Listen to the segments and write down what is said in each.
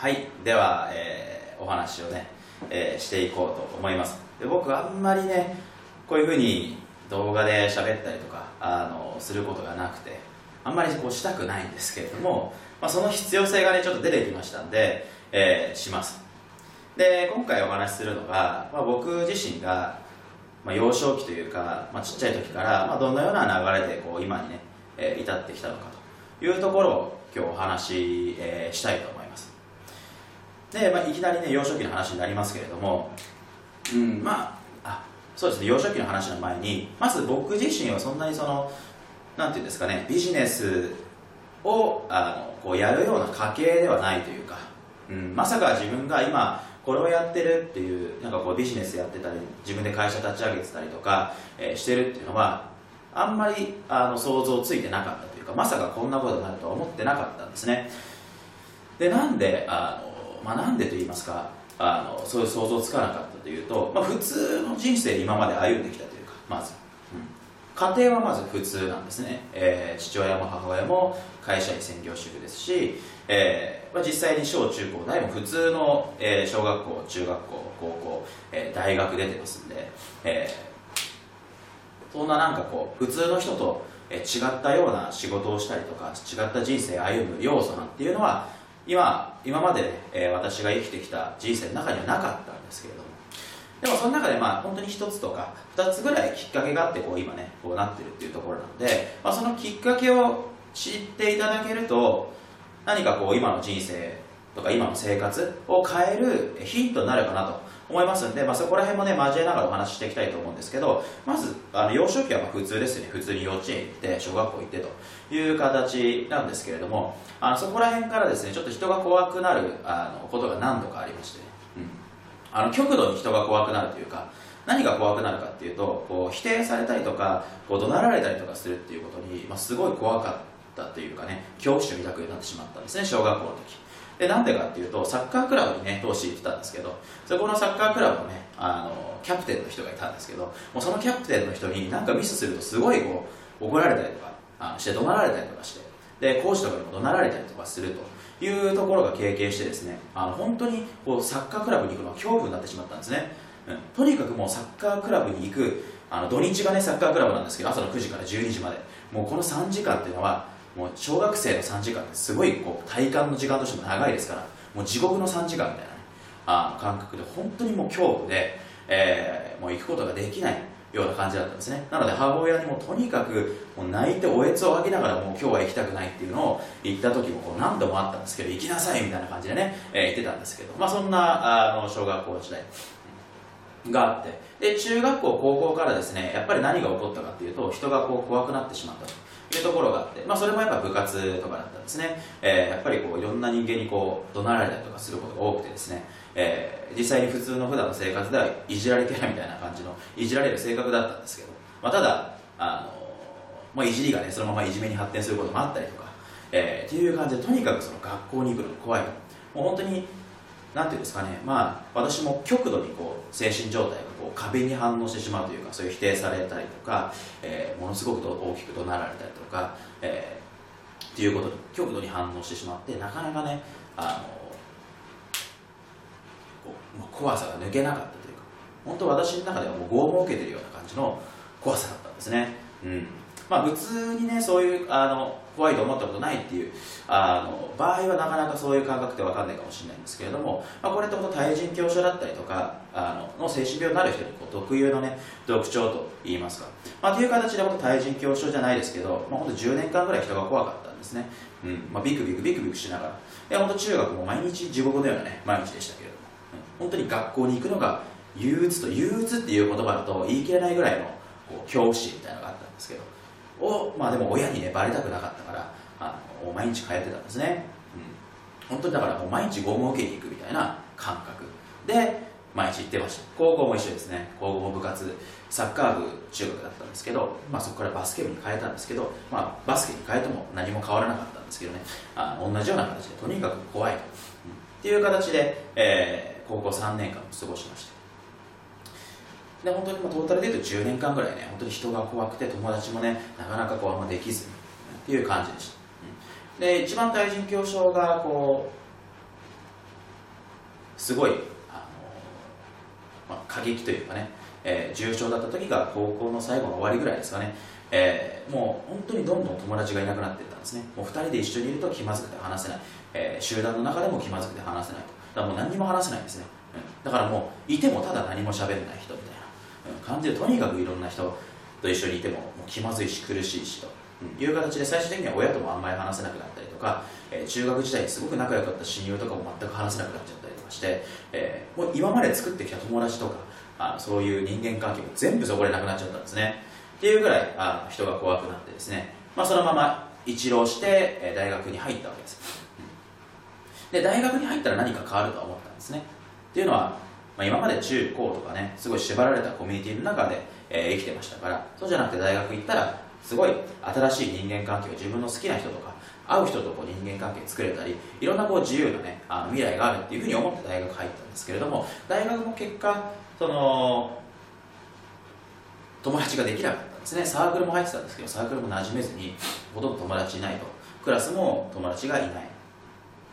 はい。では、えーお話をね、えーしていこうと思います。で僕あんまりねこういうふうに動画で喋ったりとかあのすることがなくてあんまりこうしたくないんですけれども、まあ、その必要性がねちょっと出てきましたんで、えーします。で今回お話しするのが、まあ、僕自身が、まあ、幼少期というか、まあ、ちっちゃい時から、まあ、どのような流れでこう今にね、えー至ってきたのかというところを今日お話し、えーしたいと思います。で、まあ、いきなりね幼少期の話になりますけれどもうんまああそうですね幼少期の話の前にまず僕自身はそんなにそのなんていうんですかねビジネスをあのこうやるような家系ではないというか、うん、まさか自分が今これをやってるっていうなんかこうビジネスやってたり自分で会社立ち上げてたりとか、えーしてるっていうのはあんまりあの想像ついてなかったというかまさかこんなことになるとは思ってなかったんですね。でなんであの、まあ、なんでと言いますかあのそういう想像つかなかったというと、まあ、普通の人生今まで歩んできたというかまず、うん、家庭はまず普通なんですね、えー父親も母親も会社員専業主婦ですし、えーまあ、実際に小中高大も普通の、えー小学校中学校高校、えー大学出てますんで、えーそんななんかこう普通の人と違ったような仕事をしたりとか違った人生歩む要素なんていうのは今今まで、えー私が生きてきた人生の中にはなかったんですけれども。でもその中でまあ本当に一つとか二つぐらいきっかけがあってこう今ねこうなってるっていうところなので、まあ、そのきっかけを知っていただけると何かこう今の人生とか今の生活を変えるヒントになるかなと思いますんで、まあ、そこら辺もね交えながらお話ししていきたいと思うんですけどまずあの幼少期はま普通ですね。普通に幼稚園行って小学校行ってという形なんですけれどもあのそこら辺からですねちょっと人が怖くなるあのことが何度かありまして。ね、うん、あの極度に人が怖くなるというか何が怖くなるかっていうとこう否定されたりとかこう怒鳴られたりとかするっていうことに、まあ、すごい怖かったというかね恐怖心を抱くなってしまったんですね小学校の時。でなんでかっていうとサッカークラブにね当時行ってたんですけどそこのサッカークラブのねあのキャプテンの人がいたんですけどもうそのキャプテンの人になんかミスするとすごいこう怒られたりとかあして怒鳴られたりとかしてでコーチとかにも怒鳴られたりとかするというところが経験してですねあの本当にこうサッカークラブに行くのは恐怖になってしまったんですね、うん、とにかくもうサッカークラブに行くあの土日がねサッカークラブなんですけど朝の9時から12時まで。もうこの3時間っていうのはもう小学生の3時間ってすごいこう体感の時間としても長いですからもう地獄の3時間みたいなね。あ感覚で本当にもう恐怖で、えーもう行くことができないような感じだったんですね。なので母親にもとにかくもう泣いておえつをあげながらもう今日は行きたくないっていうのを言った時もこう何度もあったんですけど行きなさいみたいな感じでね、えー言ってたんですけどまあそんなあの小学校時代があって。で中学校高校からですねやっぱり何が起こったかっていうと人がこう怖くなってしまったと。いうところがあって、まあ、それもやっぱ部活とかだったんですね、えーやっぱりこういろんな人間にこう怒鳴られたりとかすることが多くてですね、えー実際に普通の普段の生活ではいじられキャラみたいな感じのいじられる性格だったんですけど、まあ、ただあの、まあ、いじりがねそのままいじめに発展することもあったりとか、えーっていう感じでとにかくその学校に行くのが怖いもう本当になんていうんですかね、まあ、私も極度にこう精神状態がこう壁に反応してしまうというかそういう否定されたりとか、えーものすごく大きく怒鳴られたりとか、えーっていうことに極度に反応してしまってなかなかねあのこう怖さが抜けなかったというか本当私の中ではもう拷問を受けてるような感じの怖さだったんですね、うん。まあ、普通にねそういうあの怖いと思ったことないっていうあの場合はなかなかそういう感覚って分かんないかもしれないんですけれども、まあ、これって本当対人恐怖症だったりとかあのの精神病になる人にこう特有のね特徴といいますか、まあ、という形で本当対人恐怖症じゃないですけど、まあ、本当10年間ぐらい人が怖かったんですね、うん。まあ、ビクビクビクビクしながら。いや本当中学も毎日地獄のようなね毎日でしたけど、うん。本当に学校に行くのが憂鬱と憂鬱っていう言葉だと言い切れないぐらいのこう恐怖心みたいなのがあったんですけど。を、まあ、でも親にねバレたくなかったからあの毎日通ってたんですね、うん、本当にだからもう毎日拷問を受けに行くみたいな感覚。で毎日行ってました。高校も一緒ですね。高校も部活サッカー部中学だったんですけど、まあ、そこからバスケ部に変えたんですけど、まあ、バスケに変えても何も変わらなかったんですけどね。あ同じような形でとにかく怖いと、うん。っていう形で、えー高校3年間を過ごしました。で本当にもうトータルで言うと10年間ぐらいね本当に人が怖くて友達もねなかなかこうあんまできずっていう感じでした、うん。で一番対人恐怖症がこうすごいあの、まあ、過激というかね、えー、重症だった時が高校の最後の終わりぐらいですかね、えー、もう本当にどんどん友達がいなくなっていったんですね。もう2人で一緒にいると気まずくて話せない、えー、集団の中でも気まずくて話せないと。だからもう何にも話せないんですね、うん、だからもういてもただ何も喋れない人みたいな、感じでとにかくいろんな人と一緒にいてももう気まずいし苦しいしと。いう形で最終的には親ともあんまり話せなくなったりとか、えー、中学時代にすごく仲良かった親友とかも全く話せなくなっちゃったりとかして、えー、もう今まで作ってきた友達とかあそういう人間関係も全部そこでなくなっちゃったんですね。っていうぐらいあ人が怖くなってですね、まあ、そのまま一浪して、え、大学に入ったわけです、で大学に入ったら何か変わるとは思ったんですね。っていうのは、まあ、今まで中高とかねすごい縛られたコミュニティの中で、えー、生きてましたからそうじゃなくて大学行ったらすごい新しい人間関係を自分の好きな人とか会う人とこう人間関係作れたりいろんなこう自由な、ね、あの未来があるっていうふうに思って大学入ったんですけれども大学も結果その友達ができなかったんですね。サークルも入ってたんですけどサークルも馴染めずにほとんど友達いないと。クラスも友達がいない、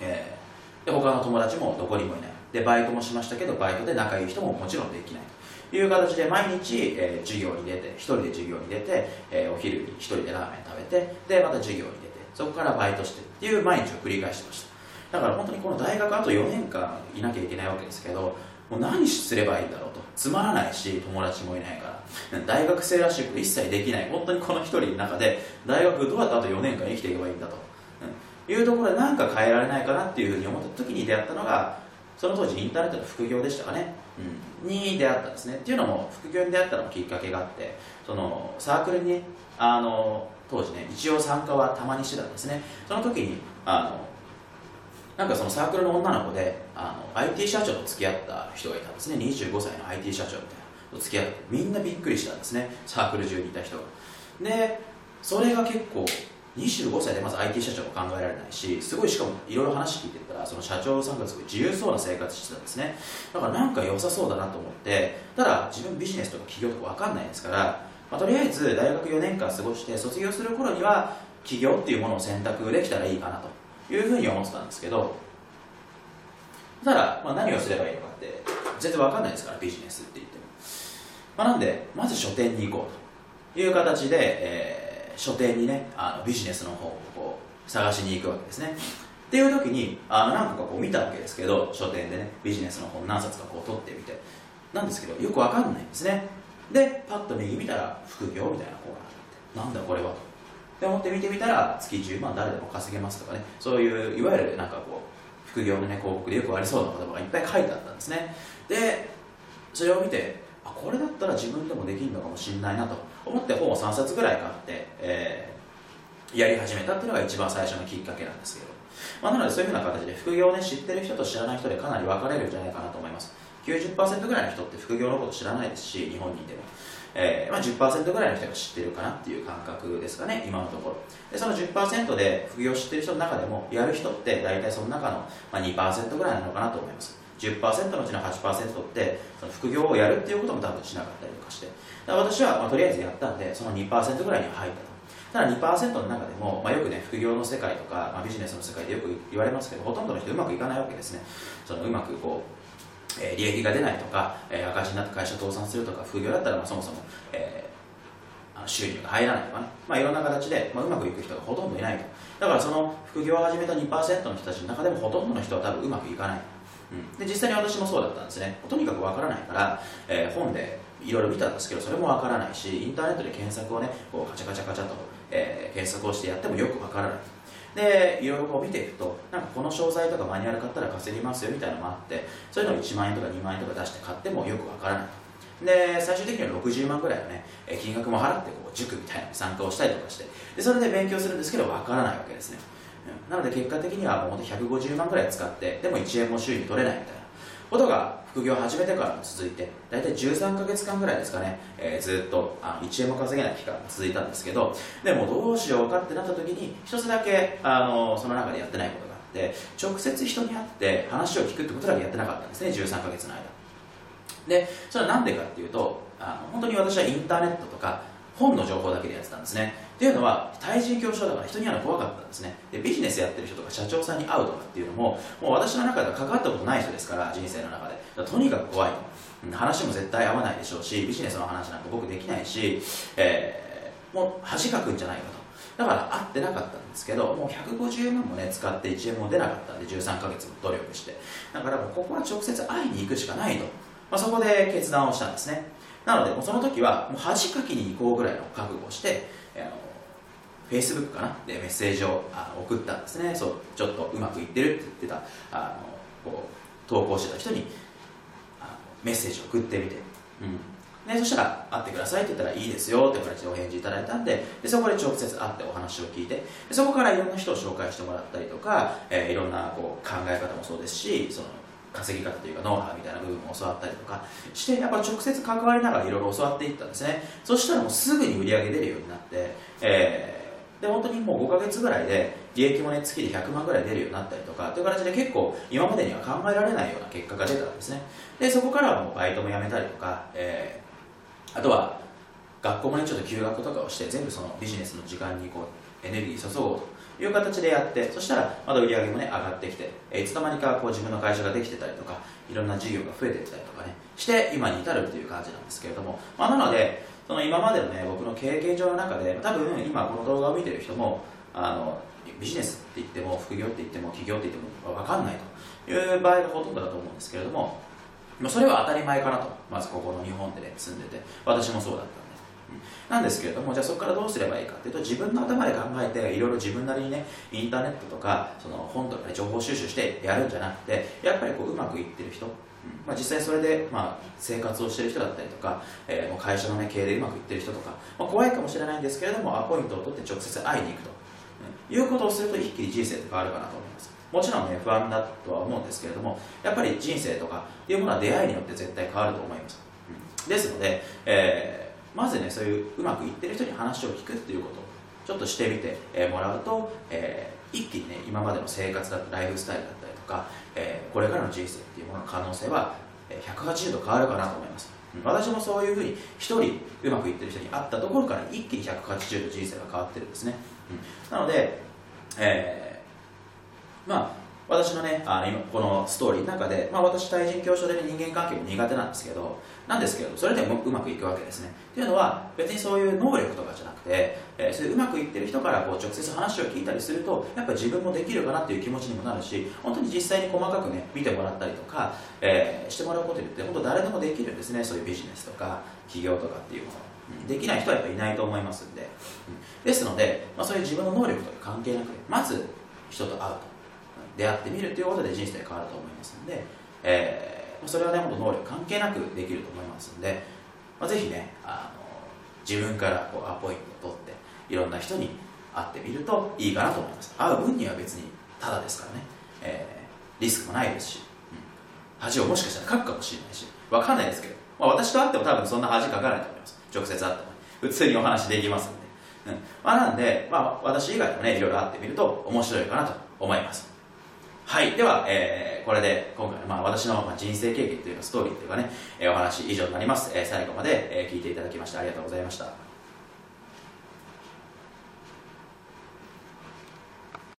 えー、で他の友達もどこにもいない。でバイトもしましたけどバイトで仲いい人ももちろんできない。という形で毎日、えー、授業に出て一人で授業に出て、えー、お昼に一人でラーメン食べてでまた授業に出てそこからバイトしてっていう毎日を繰り返してました。だから本当にこの大学あと4年間いなきゃいけないわけですけどもう何すればいいんだろうと。つまらないし友達もいないから。大学生らしいこと一切できない。本当にこの一人の中で大学どうやってあと4年間生きていけばいいんだと、うん、いうところで何か変えられないかなっていうふうに思った時に出会ったのがその当時インターネットの副業でしたかね、うん、に出会ったんですね。っていうのも副業に出会ったのもきっかけがあってそのサークルにあの当時ね一応参加はたまにしてたんですね。その時にあのなんかそのサークルの女の子であの IT 社長と付き合った人がいたんですね。25歳の IT 社長みたいなと付き合ってみんなびっくりしたんですね。サークル中にいた人が。でそれが結構25歳でまず IT 社長も考えられないしすごいしかもいろいろ話聞いてたらその社長さんがすごい自由そうな生活してたんですね。だからなんか良さそうだなと思ってただ自分ビジネスとか企業とか分かんないですから、まあ、とりあえず大学4年間過ごして卒業する頃には起業っていうものを選択できたらいいかなというふうに思ってたんですけどただ、まあ、何をすればいいのかって全然わかんないですからビジネスって言っても、まあ、なんでまず書店に行こうという形で、えー、書店にねあのビジネスの方をこう探しに行くわけですね。っていう時にあの何個かこう見たわけですけど書店でねビジネスの本何冊かこう取ってみて。なんですけどよくわかんないんですね。でパッと右見たら副業みたいな方があってなんだこれはと。で思って見てみたら月10万誰でも稼げますとかね。そういういわゆるなんかこう副業のね広告でよくありそうな言葉がいっぱい書いてあったんですね。でそれを見てあこれだったら自分でもできるのかもしれないなと思って本を3冊ぐらい買って、えー、やり始めたっていうのが一番最初のきっかけなんですけど、まあ、なのでそういうふうな形で副業をね知ってる人と知らない人でかなり分かれるんじゃないかなと思います90%ぐらいの人って副業のこと知らないですし日本にいてもえーまあ、10%ぐらいの人が知ってるかなっていう感覚ですかね、今のところ。でその10%で副業を知ってる人の中でも、やる人って大体その中の、まあ、2%ぐらいなのかなと思います。10%のうちの8%ってその副業をやるっていうことも多分しなかったりとかして。私は、まあ、とりあえずやったんでその2%ぐらいには入ったと。ただ2%の中でも、まあ、よくね副業の世界とか、まあ、ビジネスの世界でよく言われますけどほとんどの人うまくいかないわけですね。そのうまくこうえ、利益が出ないとか、え、赤字になって会社倒産するとか副業だったらまあそもそも、えー、収入が入らないとかね、まあ、いろんな形で、まあ、うまくいく人がほとんどいないと。だからその副業を始めた2%の人たちの中でもほとんどの人は多分うまくいかない、で実際に私もそうだったんですね。とにかくわからないから、えー、本でいろいろ見たんですけどそれもわからないしインターネットで検索をねこうカチャカチャカチャと、えー、検索をしてやってもよくわからない。でいろいろこう見ていくとなんかこの商材とかマニュアル買ったら稼ぎますよみたいなのもあってそういうのを1万円とか2万円とか出して買ってもよくわからない。で最終的には60万ぐらいのね金額も払ってこう塾みたいな参加をしたりとかして。でそれで勉強するんですけどわからないわけですね、なので結果的にはもう150万ぐらい使ってでも1円も収入取れないみたいな。ことが副業を始めてからも続いて大体13か月間ぐらいですかね、えー、ずっとあ1円も稼げない期間が続いたんですけどでもどうしようかってなった時に一つだけあのその中でやってないことがあって直接人に会って話を聞くってことだけやってなかったんですね13か月の間。でそれは何でかっていうとあの本当に私はインターネットとか本の情報だけでやってたんですね。っていうのは対人恐怖症だから人に会うの怖かったんですね。でビジネスやってる人とか社長さんに会うとかっていうのももう私の中では関わったことない人ですから人生の中で。とにかく怖い。と話も絶対合わないでしょうしビジネスの話なんか僕できないし、えー、もう恥かくんじゃないかと。だから会ってなかったんですけどもう150万もね使って1円も出なかったんで13ヶ月も努力して。だからもうここは直接会いに行くしかないと、まあ、そこで決断をしたんですね。なのでもうその時はもう恥かきに行こうぐらいの覚悟をしてあのフェイスブックかな？でメッセージをあの送ったんですね。そうちょっとうまくいってるって言ってたあのこう投稿してた人にあのメッセージを送ってみて、うん、でそしたら会ってくださいって言ったらいいですよって形でお返事いただいたんででそこで直接会ってお話を聞いてでそこからいろんな人を紹介してもらったりとか、えー、いろんなこう考え方もそうですしその稼ぎ方というかノウハウみたいな部分も教わったりとかしてやっぱ直接関わりながらいろいろ教わっていったんですね。そしたらもうすぐに売り上げ出るようになって、えーで本当にもう5ヶ月ぐらいで利益もね月で100万ぐらい出るようになったりとかという形で結構今までには考えられないような結果が出たんですね。でそこからはもうバイトも辞めたりとか、えー、あとは学校もねちょっと休学とかをして全部そのビジネスの時間にこうエネルギー注ごうという形でやってそしたらまだ売り上げもね上がってきて、えいつの間にかこう自分の会社ができてたりとかいろんな事業が増えてきたりとかねして今に至るという感じなんですけれども、まあ、なのでその今までのね僕の経験上の中で多分今この動画を見てる人もあのビジネスって言っても副業って言っても企業って言っても分かんないという場合がほとんどだと思うんですけれどもそれは当たり前かなと。まずここの日本でね住んでて。私もそうだったんで。す、なんですけれどもじゃあそこからどうすればいいかっていうと自分の頭で考えていろいろ自分なりにねインターネットとかその本とかで情報収集してやるんじゃなくてやっぱりこううまくいってる人まあ、実際それで、まあ、生活をしている人だったりとか、えー、もう会社の、ね、経営でうまくいってる人とか、まあ、怖いかもしれないんですけれどもアポイントを取って直接会いに行くと、うん、いうことをすると一気に人生って変わるかなと思います。もちろんね不安だとは思うんですけれどもやっぱり人生とかっていうものは出会いによって絶対変わると思います、うん、ですので、えー、まずねそういううまくいってる人に話を聞くっていうことをちょっとしてみて、もらうと、えー、一気にね今までの生活だったりライフスタイルだったりか、えー、これからの人生っていうものの可能性は180度変わるかなと思います、私もそういうふうに1人うまくいってる人に会ったところから一気に180度人生が変わってるんですね、うん、なので、えー、まあ私のねあのこのストーリーの中で、まあ、私対人恐怖症で、人間関係も苦手なんですけどなんですけどそれでもうまくいくわけですね。っていうのは別にそういう能力とかじゃなくて、えー、そういううまくいってる人からこう直接話を聞いたりするとやっぱり自分もできるかなっていう気持ちにもなるし本当に実際に細かくね見てもらったりとか、えー、してもらうことによって本当誰でもできるんですね。そういうビジネスとか企業とかっていうもの。できない人はやっぱいないと思いますんで、ですので、まあ、そういう自分の能力とか関係なくまず人と会うと。出会ってみるということで人生変わると思いますので、えー、それはね本当能力関係なくできると思いますので、まあ、ぜひねあの自分からこうアポイントを取っていろんな人に会ってみるといいかなと思います。会う分には別にただですからね、えー、リスクもないですし、うん、恥をもしかしたらかくかもしれないし分かんないですけど、まあ、私と会っても多分そんな恥かからないと思います。直接会っても普通にお話できますんで、うん。まあ、なんで、まあ、私以外もねいろいろ会ってみると面白いかなと思います。はい。では、えー、これで今回、まあ、私の人生経験というかストーリーというかね、えー、お話以上になります、えー、最後まで、えー、聞いていただきましてありがとうございました。